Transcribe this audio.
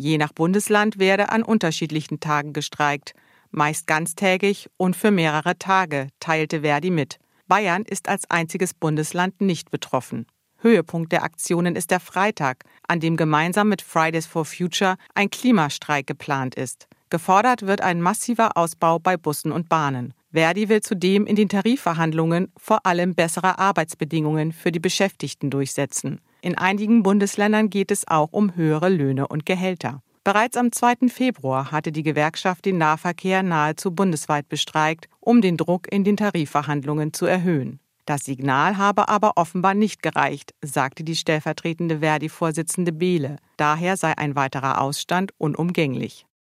Je nach Bundesland werde an unterschiedlichen Tagen gestreikt, meist ganztägig und für mehrere Tage, teilte Verdi mit. Bayern ist als einziges Bundesland nicht betroffen. Höhepunkt der Aktionen ist der Freitag, an dem gemeinsam mit Fridays for Future ein Klimastreik geplant ist. Gefordert wird ein massiver Ausbau bei Bussen und Bahnen. Verdi will zudem in den Tarifverhandlungen vor allem bessere Arbeitsbedingungen für die Beschäftigten durchsetzen. In einigen Bundesländern geht es auch um höhere Löhne und Gehälter. Bereits am 2. Februar hatte die Gewerkschaft den Nahverkehr nahezu bundesweit bestreikt, um den Druck in den Tarifverhandlungen zu erhöhen. Das Signal habe aber offenbar nicht gereicht, sagte die stellvertretende Verdi-Vorsitzende Behle. Daher sei ein weiterer Ausstand unumgänglich.